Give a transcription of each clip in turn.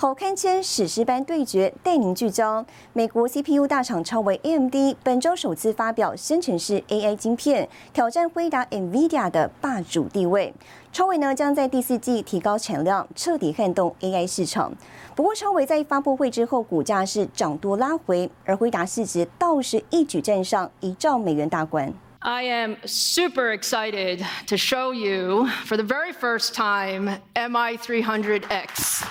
好看签史诗般对决，带您聚焦美国 CPU 大厂超微 AMD 本周首次发表生成式 AI 晶片，挑战辉达 NVIDIA 的霸主地位。超微呢将在第四季提高产量，彻底撼动 AI 市场。不过超微在发布会之后，股价是涨多拉回，而辉达市值倒是一举站上一兆美元大关。I am super excited to show you for the very first time MI300X.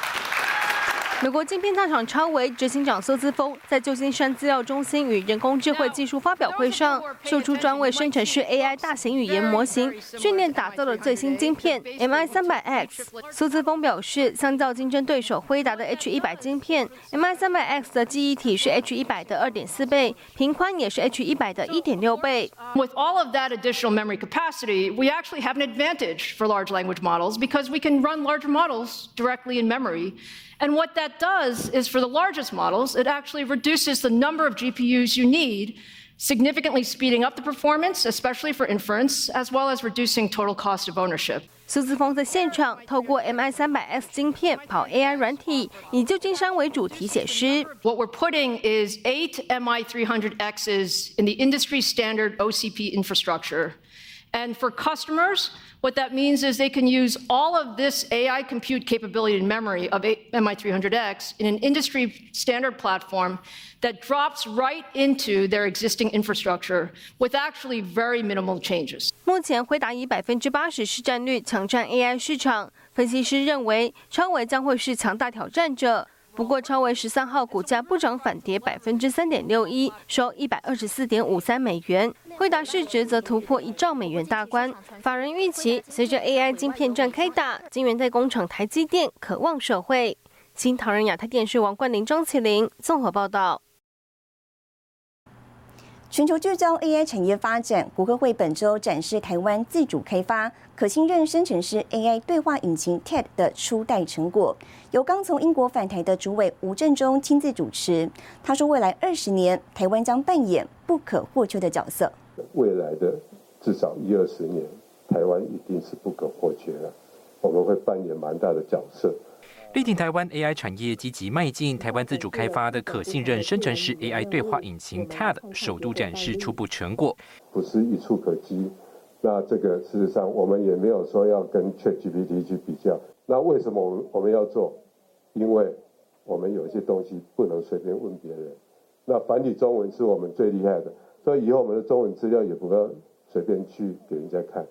美国晶片大厂超维执行长苏姿峰在旧金山资料中心与人工智慧技术发表会上，秀出专为生成式 AI 大型语言模型训练打造的最新晶片 MI 三百 X。苏姿峰表示，相较竞争对手辉达的 H 一百晶片，MI 三百 X 的记忆体是 H 一百的二点四倍，频宽也是 H 一百的一点六倍。With all of that additional memory capacity, we actually have an advantage for large language models because we can run larger models directly in memory. And what that does is for the largest models, it actually reduces the number of GPUs you need, significantly speeding up the performance, especially for inference, as well as reducing total cost of ownership. 苏姿峰在现场透过 MI 三百 X 晶片跑 AI 软体，以旧金山为主题写诗。What we're putting is eight MI 300Xs in the industry standard OCP infrastructure. And for customers, what that means is they can use all of this AI compute capability and memory of MI300X in an industry standard platform that drops right into their existing infrastructure with actually very minimal changes. 目前，辉达以百分之八十市占率抢占 AI 市场。分析师认为，超微将会是强大挑战者。 不过，超威十三号股价不涨反跌百分之三点六一，收一百二十四点五三美元。惠达市值则突破一兆美元大关。法人预期，随着 AI 晶片战开打，晶圆代工厂台积电渴望受惠。新唐人亚太电视王冠霖、张启林综合报道。全球聚焦 AI 产业发展，谷歌会本周展示台湾自主开发可信任生成式 AI 对话引擎 TED 的初代成果，由刚从英国返台的主委吴振中亲自主持。他说，未来二十年，台湾将扮演不可或缺的角色。未来的至少一二十年，台湾一定是不可或缺的，我们会扮演蛮大的角色。力挺台湾 AI 产业积极迈进，台湾自主开发的可信任生成式 AI 对话引擎 TED 首度展示初步成果，不是一触可及。那这个事实上，我们也没有说要跟 ChatGPT 去比较。那为什么我们我们要做？因为我们有一些东西不能随便问别人。那繁体中文是我们最厉害的，所以以后我们的中文资料也不要随便去给人家看。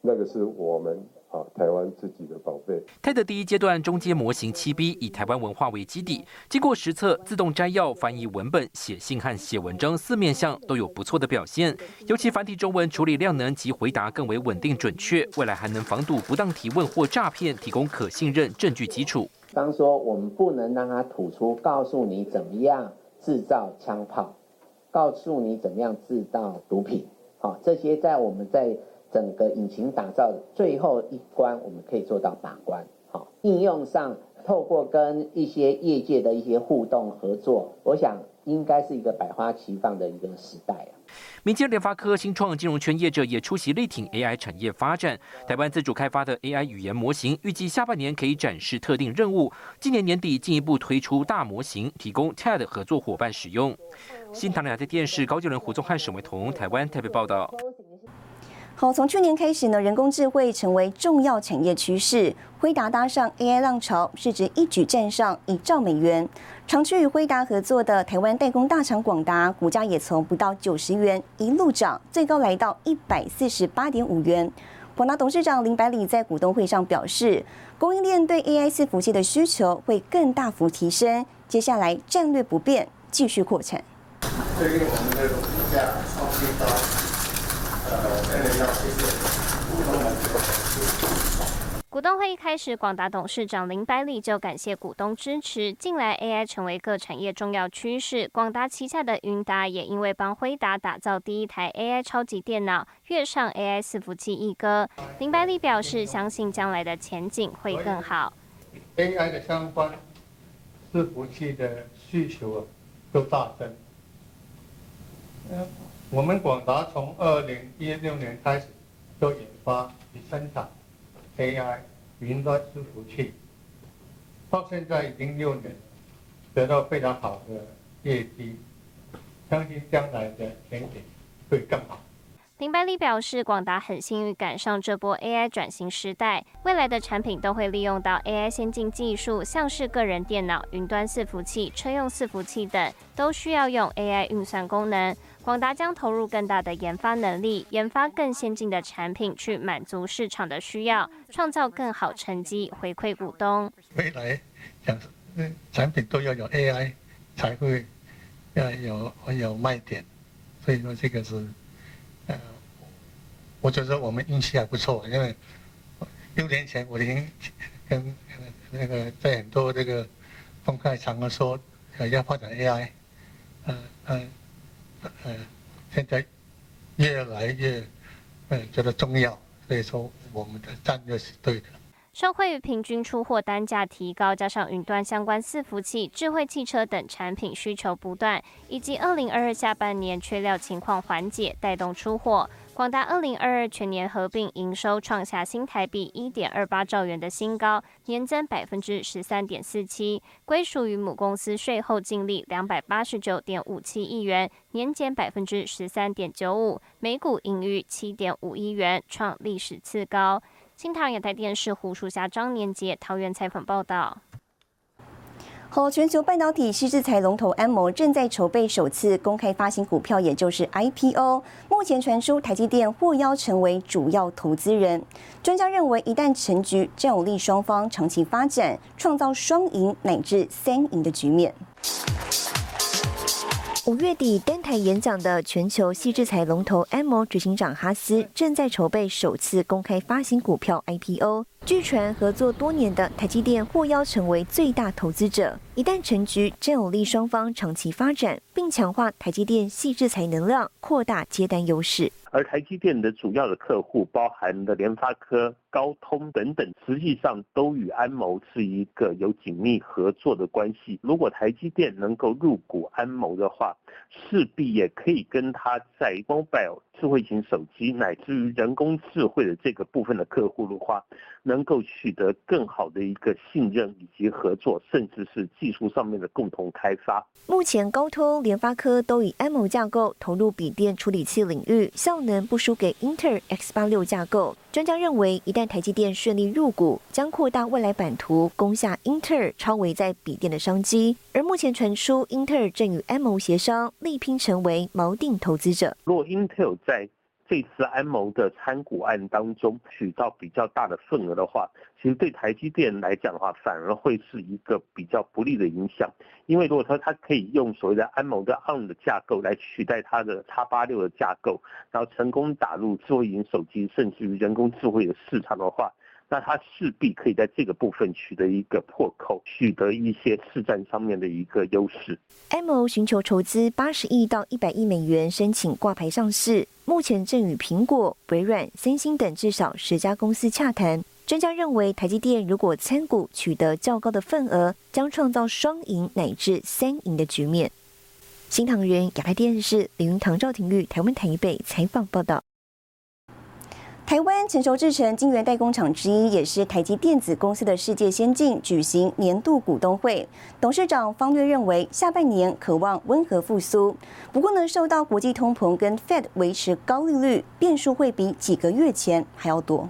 那个是我们。啊，台湾自己的宝贝。TED 第一阶段中阶模型七 B 以台湾文化为基底，经过实测，自动摘要、翻译文本、写信和写文章四面向都有不错的表现。尤其繁体中文处理量能及回答更为稳定准确，未来还能防堵不当提问或诈骗，提供可信任证据基础。当说我们不能让它吐出告诉你怎么样制造枪炮，告诉你怎么样制造毒品，好，这些在我们在。整个引擎打造最后一关，我们可以做到把关。好，应用上透过跟一些业界的一些互动合作，我想应该是一个百花齐放的一个时代啊。民间联发科、新创金融圈业者也出席力挺 AI 产业发展。台湾自主开发的 AI 语言模型，预计下半年可以展示特定任务，今年年底进一步推出大模型，提供 TED 合作伙伴使用。新唐人亚电视高就人胡宗汉、沈维彤，台湾台北报道。好，从去年开始呢，人工智慧成为重要产业趋势。辉达搭上 AI 浪潮，市值一举站上一兆美元。长期与辉达合作的台湾代工大厂广达，股价也从不到九十元一路涨，最高来到一百四十八点五元。广达董事长林百里在股东会上表示，供应链对 AI 伺服器的需求会更大幅提升，接下来战略不变，继续扩产。最近我们的股价创新高。股东会一开始，广达董事长林百里就感谢股东支持。近来 AI 成为各产业重要趋势，广达旗下的云达也因为帮辉达打造第一台 AI 超级电脑，跃上 AI 伺服器一哥。林百里表示，相信将来的前景会更好。AI 的相关伺服器的需求都大增。我们广达从二零一六年开始就研发与生产。AI 云端伺服器到现在已经六年，得到非常好的业绩，相信将来的前景会更好。林百里表示，广达很幸运赶上这波 AI 转型时代，未来的产品都会利用到 AI 先进技术，像是个人电脑、云端伺服器、车用伺服器等，都需要用 AI 运算功能。广达将投入更大的研发能力，研发更先进的产品，去满足市场的需要，创造更好成绩，回馈股东。未来讲产品都要有 AI 才会要有有卖点，所以说这个是呃，我觉得我们运气还不错，因为六年前我已经跟那个在很多这个公开场合说要发展 AI，嗯嗯。现在越来越嗯觉得重要，所以说我们的战略是对的。受惠于平均出货单价提高，加上云端相关伺服器、智慧汽车等产品需求不断，以及二零二二下半年缺料情况缓解，带动出货。广达二零二二全年合并营收创下新台币一点二八兆元的新高，年增百分之十三点四七，归属于母公司税后净利两百八十九点五七亿元，年减百分之十三点九五，每股盈余七点五亿元，创历史次高。新唐亚太电视胡淑霞、张年杰桃园采访报道。好，全球半导体西制裁龙头安谋正在筹备首次公开发行股票，也就是 IPO。目前传出台积电获邀成为主要投资人。专家认为，一旦成局，将有利双方长期发展，创造双赢乃至三赢的局面。五月底登台演讲的全球细制裁龙头 m o 执行长哈斯正在筹备首次公开发行股票 IPO。据传，合作多年的台积电获邀成为最大投资者。一旦成局，将有利双方长期发展，并强化台积电细制裁能量，扩大接单优势。而台积电的主要的客户，包含的联发科。高通等等，实际上都与安谋是一个有紧密合作的关系。如果台积电能够入股安谋的话，势必也可以跟他在 mobile 智慧型手机乃至于人工智慧的这个部分的客户的话，能够取得更好的一个信任以及合作，甚至是技术上面的共同开发。目前高通、联发科都以安谋架构投入笔电处理器领域，效能不输给英特尔 X 八六架构。专家认为，一旦台积电顺利入股，将扩大未来版图，攻下英特尔超维在笔电的商机。而目前传出，英特尔正与 M 协商，力拼成为锚定投资者。若英特尔在在这次安谋的参股案当中取到比较大的份额的话，其实对台积电来讲的话，反而会是一个比较不利的影响。因为如果说它可以用所谓的安谋的 ARM 的架构来取代它的叉八六的架构，然后成功打入智慧型手机甚至于人工智慧的市场的话，那它势必可以在这个部分取得一个破口，取得一些市占上面的一个优势。MO 寻求筹资八十亿到一百亿美元，申请挂牌上市。目前正与苹果、微软、三星等至少十家公司洽谈。专家认为，台积电如果参股取得较高的份额，将创造双赢乃至三赢的局面。新唐人亚太电视李云堂、赵廷玉台湾台北采访报道。台湾成熟制成晶圆代工厂之一，也是台积电子公司的世界先进举行年度股东会。董事长方略认为，下半年渴望温和复苏，不过呢，受到国际通膨跟 Fed 维持高利率，变数会比几个月前还要多。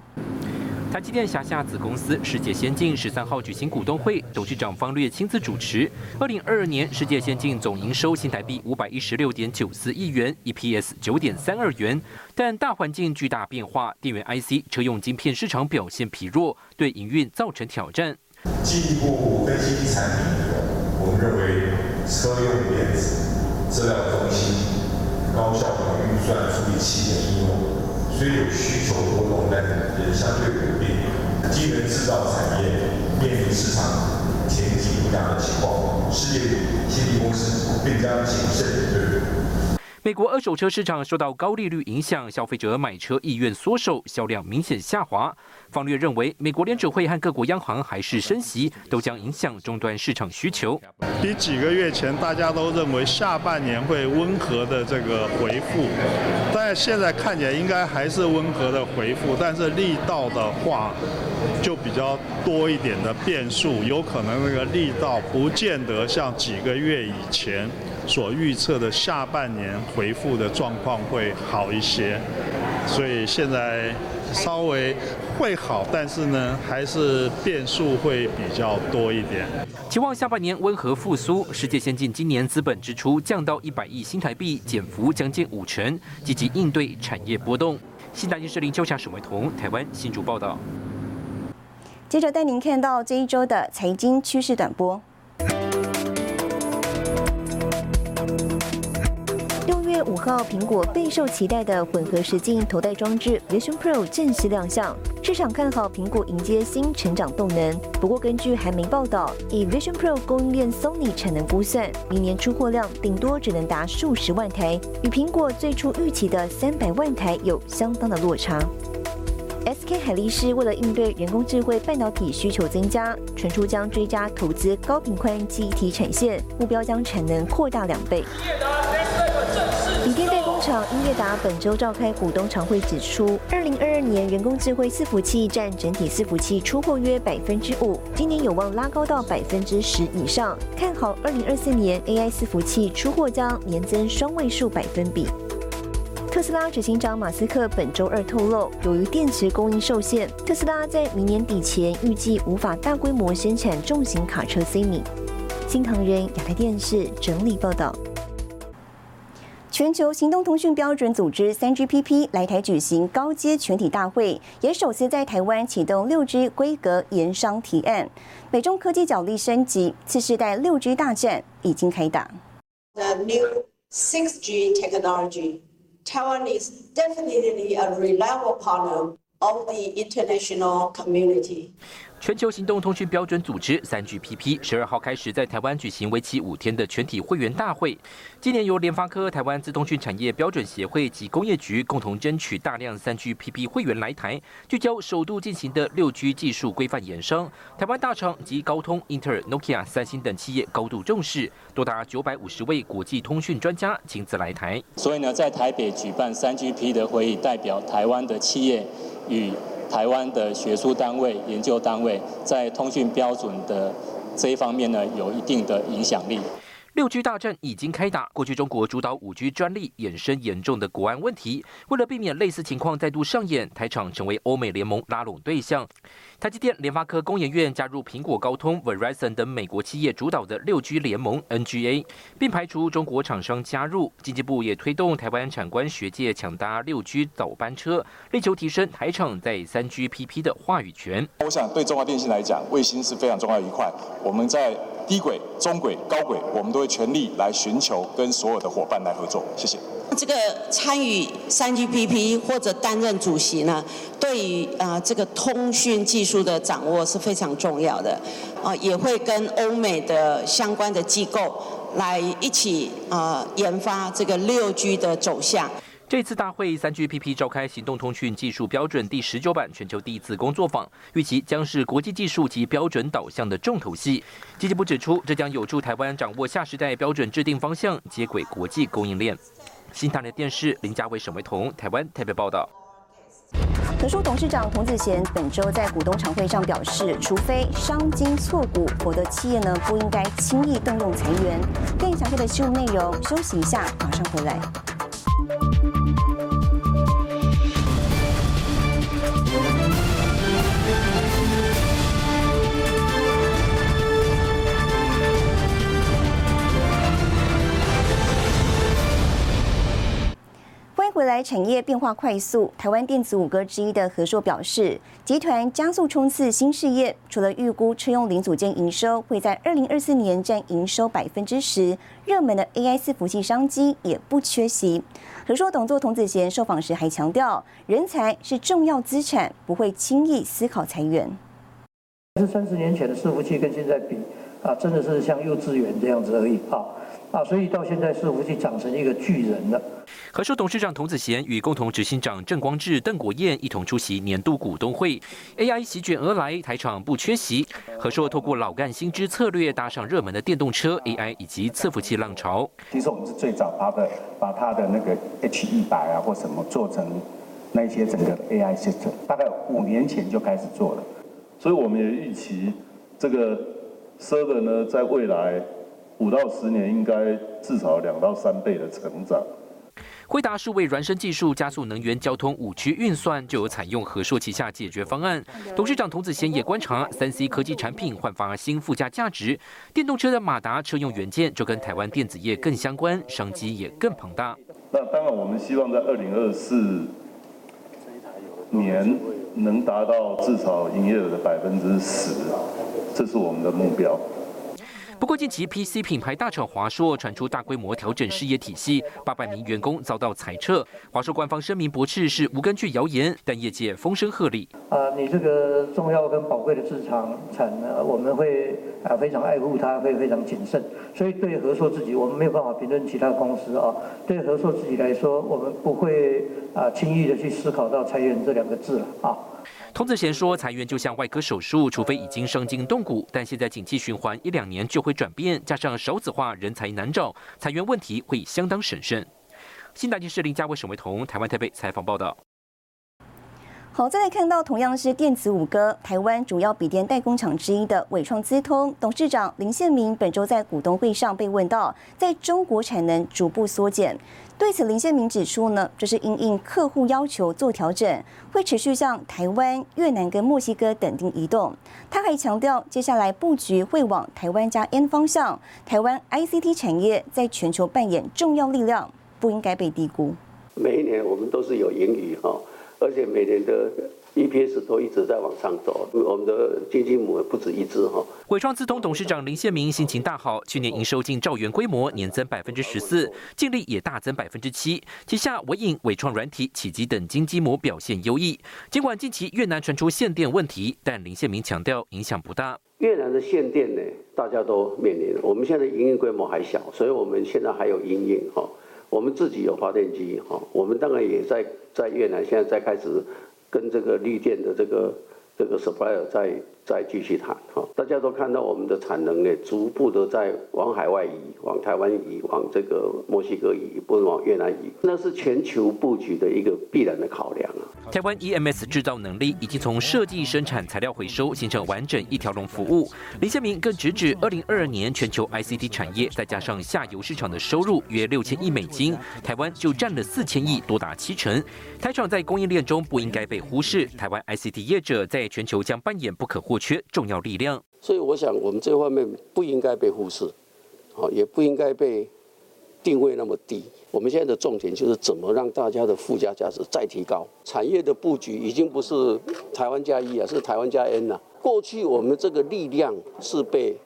台积电辖下子公司世界先进十三号举行股东会，董事长方略亲自主持。二零二二年世界先进总营收新台币五百一十六点九四亿元，EPS 九点三二元。但大环境巨大变化，电源 IC 车用晶片市场表现疲弱，对营运造成挑战。进一步分析产品我们认为车用电子、资料中心、高效能运算处理器的应用。所以有需求波动，但也相对稳定。机能制造产业面临市场前景不佳的情况，世界先进公司更加谨慎对。美国二手车市场受到高利率影响，消费者买车意愿缩手，销量明显下滑。方略认为，美国联储会和各国央行还是升息，都将影响终端市场需求。比几个月前大家都认为下半年会温和的这个回复，但现在看起来应该还是温和的回复，但是力道的话就比较多一点的变数，有可能那个力道不见得像几个月以前。所预测的下半年回复的状况会好一些，所以现在稍微会好，但是呢，还是变数会比较多一点。期望下半年温和复苏。世界先进今年资本支出降到一百亿新台币，减幅将近五成，积极应对产业波动。新大电视林秋霞、沈伟彤，台湾新竹报道。接着带您看到这一周的财经趋势短波。五号，苹果备受期待的混合实境头戴装置 Vision Pro 正式亮相，市场看好苹果迎接新成长动能。不过，根据韩媒报道，以 Vision Pro 供应链 Sony 产能估算，明年出货量顶多只能达数十万台，与苹果最初预期的三百万台有相当的落差。SK 海力士为了应对人工智慧半导体需求增加，传出将追加投资高频宽记忆体产线，目标将产能扩大两倍。锂电代工厂英业达本周召开股东常会，指出，二零二二年人工智慧伺服器占整体伺服器出货约百分之五，今年有望拉高到百分之十以上，看好二零二四年 AI 伺服器出货将年增双位数百分比。特斯拉执行长马斯克本周二透露，由于电池供应受限，特斯拉在明年底前预计无法大规模生产重型卡车 C 米。新唐人亚太电视整理报道。全球行动通讯标准组织 3GPP 来台举行高阶全体大会，也首次在台湾启动 6G 规格研商提案。美中科技角力升级，次世代 6G 大战已经开打。The new 6G technology, Taiwan is definitely a reliable partner of the international community. 全球行动通讯标准组织 3GPP 十二号开始在台湾举行为期五天的全体会员大会。今年由联发科、台湾自通讯产业标准协会及工业局共同争取大量 3GPP 会员来台，聚焦首度进行的 6G 技术规范衍生。台湾大厂及高通、英特尔、Nokia、三星等企业高度重视，多达九百五十位国际通讯专家亲自来台。所以呢，在台北举办 3GP 的会议，代表台湾的企业与。台湾的学术单位、研究单位在通讯标准的这一方面呢，有一定的影响力。六 G 大战已经开打。过去中国主导五 G 专利，衍生严重的国安问题。为了避免类似情况再度上演，台厂成为欧美联盟拉拢对象。台积电、联发科、工研院加入苹果、高通、Verizon 等美国企业主导的六 G 联盟 NGA，并排除中国厂商加入。经济部也推动台湾产官学界抢搭六 G 早班车，力求提升台厂在三 GPP 的话语权。我想对中华电信来讲，卫星是非常重要一块。我们在低轨、中轨、高轨，我们都会全力来寻求跟所有的伙伴来合作。谢谢。这个参与三 GPP 或者担任主席呢，对于啊这个通讯技术的掌握是非常重要的。啊，也会跟欧美的相关的机构来一起啊研发这个六 G 的走向。这次大会，三 GPP 召开行动通讯技术标准第十九版全球第一次工作坊，预期将是国际技术及标准导向的重头戏。经济部指出，这将有助台湾掌握下时代标准制定方向，接轨国际供应链。新唐人电视林家伟、沈维彤，台湾台北报道。和硕董事长童子贤本周在股东常会上表示，除非伤筋错骨，否则企业呢不应该轻易动用裁员。更详细的新闻内容，休息一下，马上回来。未来来产业变化快速，台湾电子五哥之一的和硕表示，集团加速冲刺新事业，除了预估车用零组件营收会在二零二四年占营收百分之十，热门的 AI 伺服器商机也不缺席。和硕董座童子贤受访时还强调，人才是重要资产，不会轻易思考裁员。是三十年前的伺服器跟现在比啊，真的是像幼稚园这样子而已啊。啊，所以到现在伺服器长成一个巨人了。和硕董事长童子贤与共同执行长郑光志、邓国燕一同出席年度股东会。AI 席卷而来，台场不缺席。和硕透过老干新知策略，搭上热门的电动车、AI 以及伺服器浪潮。其实我们是最早把的把它的那个 H 一百啊或什么做成那些整个 AI system，大概五年前就开始做了。所以我们也预期这个 server 呢，在未来。五到十年应该至少两到三倍的成长。惠达是为孪生技术加速能源交通五区运算，就有采用和硕旗下解决方案。董事长童子贤也观察三 C 科技产品焕发新附加价值。电动车的马达车用元件就跟台湾电子业更相关，商机也更庞大。那当然，我们希望在二零二四年能达到至少营业额的百分之十，这是我们的目标。不过，近期 PC 品牌大厂华硕传出大规模调整事业体系，八百名员工遭到裁撤。华硕官方声明驳斥是无根据谣言，但业界风声鹤唳。啊，你这个重要跟宝贵的市场产呢，我们会啊非常爱护它，会非常谨慎。所以对合硕自己，我们没有办法评论其他公司啊。对合硕自己来说，我们不会啊轻易的去思考到裁员这两个字了啊。童子贤说：“裁员就像外科手术，除非已经伤筋动骨，但现在景气循环一两年就会转变，加上少子化，人才难找，裁员问题会相当审慎。”新大电视林家伟、沈维彤，台湾台北采访报道。好，再来看到同样是电子五哥，台湾主要笔电代工厂之一的伟创资通董事长林宪明，本周在股东会上被问到，在中国产能逐步缩减。对此，林宪明指出呢，这是因应客户要求做调整，会持续向台湾、越南跟墨西哥等地移动。他还强调，接下来布局会往台湾加 N 方向，台湾 ICT 产业在全球扮演重要力量，不应该被低估。每一年我们都是有盈余哈。而且每年的 EPS 都一直在往上走，我们的基金母不止一只哈。伟创资通董事长林宪明心情大好，去年营收近兆元规模，年增百分之十四，净利也大增百分之七。旗下伟影、伟创软体、启基等金基模表现优异。尽管近期越南传出限电问题，但林宪明强调影响不大。越南的限电呢，大家都面临。我们现在营运规模还小，所以我们现在还有营运哈。我们自己有发电机哈，我们当然也在在越南，现在在开始跟这个绿电的这个这个 supplier 在在继续谈哈。大家都看到我们的产能呢，逐步的在往海外移，往台湾移，往这个墨西哥移，不是往越南移，那是全球布局的一个必然的考量啊。台湾 EMS 制造能力已经从设计、生产、材料回收，形成完整一条龙服务。林宪明更直指，二零二二年全球 ICT 产业再加上下游市场的收入约六千亿美金，台湾就占了四千亿，多达七成。台厂在供应链中不应该被忽视，台湾 ICT 业者在在全球将扮演不可或缺重要力量。所以，我想我们这方面不应该被忽视，好，也不应该被定位那么低。我们现在的重点就是怎么让大家的附加价值再提高。产业的布局已经不是台湾加一啊，是台湾加 N 了。过去我们这个力量是被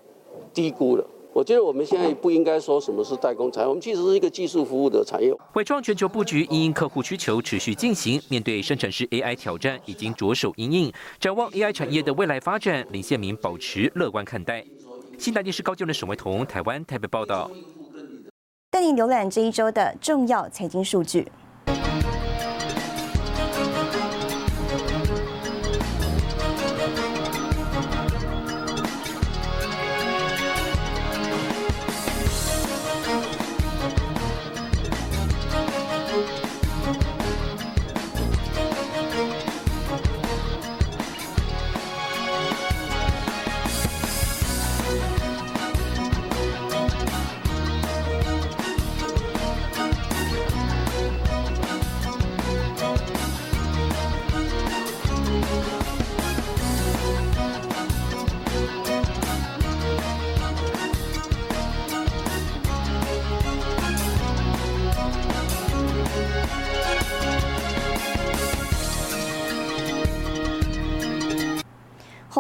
低估了。我觉得我们现在不应该说什么是代工产业，我们其实是一个技术服务的产业。伟创全球布局因客户需求持续进行，面对生产式 AI 挑战，已经着手应应。展望 AI 产业的未来发展，林宪明保持乐观看待。新台电视高就的沈伟彤，台湾台北报道。带您浏览这一周的重要财经数据。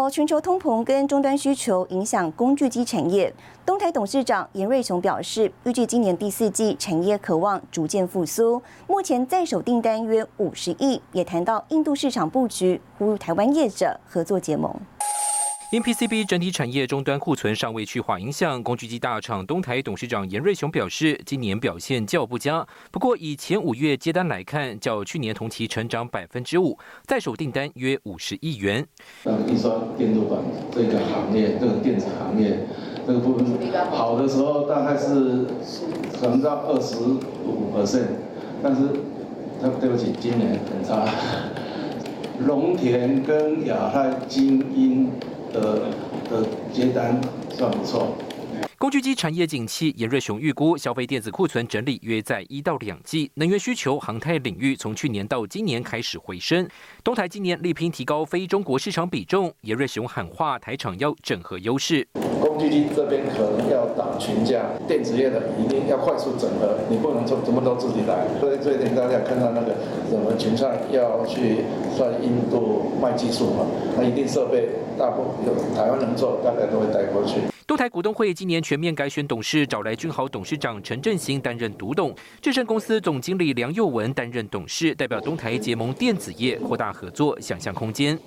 全球通膨跟终端需求影响工具机产业。东台董事长严瑞雄表示，预计今年第四季产业渴望逐渐复苏，目前在手订单约五十亿，也谈到印度市场布局，呼吁台湾业者合作结盟。因 PCB 整体产业终端库存尚未去化影响，工具机大厂东台董事长严瑞雄表示，今年表现较不佳。不过以前五月接单来看，较去年同期成长百分之五，在手订单约五十亿元。像印刷电路板这个行业，这个电子行业这个部分，好的时候大概是可能到二十五 percent，但是对不起，今年很差。龙田跟亚太精英。的的接单算不错。工具机产业景气，严瑞雄预估消费电子库存整理约在一到两季。能源需求、航太领域从去年到今年开始回升。东台今年力拼提高非中国市场比重，严瑞雄喊话台厂要整合优势。工具机这边可能要打群架，电子业的一定要快速整合，你不能从什么都自己来。所以这一点大家看到那个什么群创要去算印度卖技术嘛，那一定设备大部分有台湾能做，大概都会带过去。东台股东会今年全面改选董事，找来君豪董事长陈振兴担任独董，智胜公司总经理梁佑文担任董事，代表东台结盟电子业，扩大合作想象空间。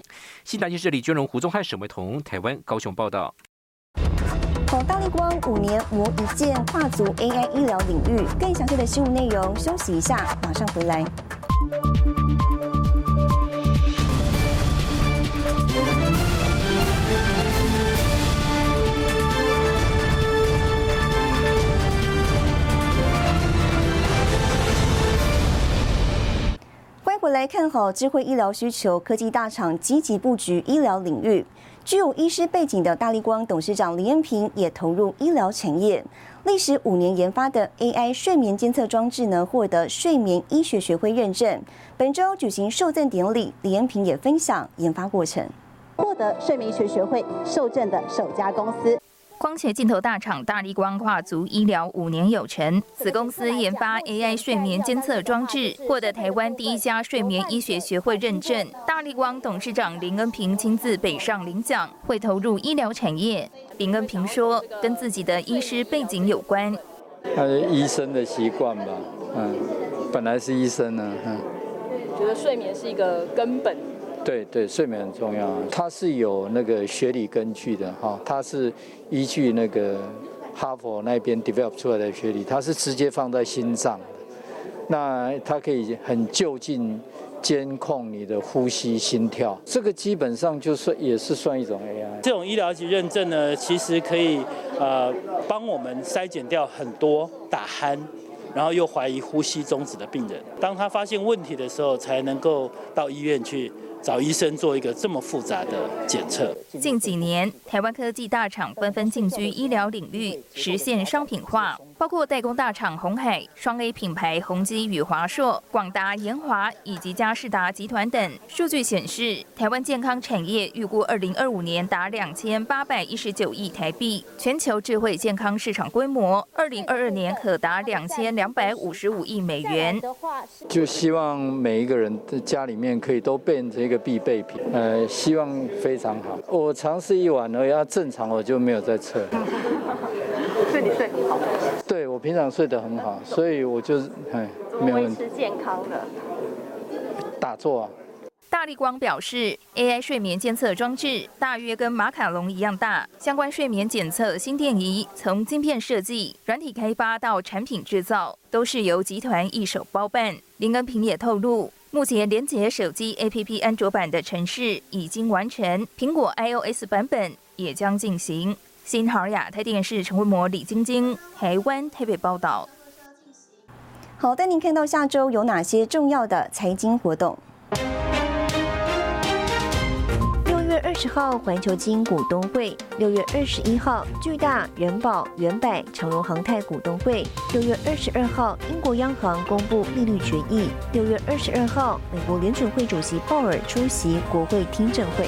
新台电视李娟荣、胡宗汉、沈维彤，台湾高雄报道。好，大力光五年磨一剑，跨足 AI 医疗领域。更详细的新闻内容，休息一下，马上回来。回来看好智慧医疗需求，科技大厂积极布局医疗领域。具有医师背景的大力光董事长李恩平也投入医疗产业，历时五年研发的 AI 睡眠监测装置呢，获得睡眠医学学会认证。本周举行授赠典礼，李恩平也分享研发过程。获得睡眠学学会授证的首家公司。光学镜头大厂大力光跨足医疗五年有成，子公司研发 AI 睡眠监测装置，获得台湾第一家睡眠医学学会认证。大力光董事长林恩平亲自北上领奖，会投入医疗产业。林恩平说，跟自己的医师背景有关。他是医生的习惯吧，嗯，本来是医生呢，嗯。觉得睡眠是一个根本。对对，睡眠很重要，它是有那个学理根据的哈，它是依据那个哈佛那边 develop 出来的学理，它是直接放在心脏的，那它可以很就近监控你的呼吸、心跳，这个基本上就是也是算一种 AI。这种医疗级认证呢，其实可以呃帮我们筛减掉很多打鼾，然后又怀疑呼吸终止的病人，当他发现问题的时候，才能够到医院去。找医生做一个这么复杂的检测。近几年，台湾科技大厂纷纷进军医疗领域，实现商品化。包括代工大厂红海、双 A 品牌宏基与华硕、广达、研华以及嘉士达集团等。数据显示，台湾健康产业预估二零二五年达两千八百一十九亿台币，全球智慧健康市场规模二零二二年可达两千两百五十五亿美元。就希望每一个人的家里面可以都变成一个必备品，呃，希望非常好。我尝试一晚而已，要正常我就没有再测。睡很好。对我平常睡得很好，所以我就是哎，没有维持健康的打坐啊。大力光表示，AI 睡眠监测装置大约跟马卡龙一样大，相关睡眠检测心电仪从晶片设计、软体开发到产品制造，都是由集团一手包办。林恩平也透露，目前连接手机 APP 安卓版的程式已经完成，苹果 iOS 版本也将进行。新豪亚太电视陈慧模、李晶晶，台湾台北报道。好，带您看到下周有哪些重要的财经活动。六月二十号环球金股东会，六月二十一号巨大、人保、元百、长荣航太股东会，六月二十二号英国央行公布利率决议，六月二十二号美国联准会主席鲍尔出席国会听证会。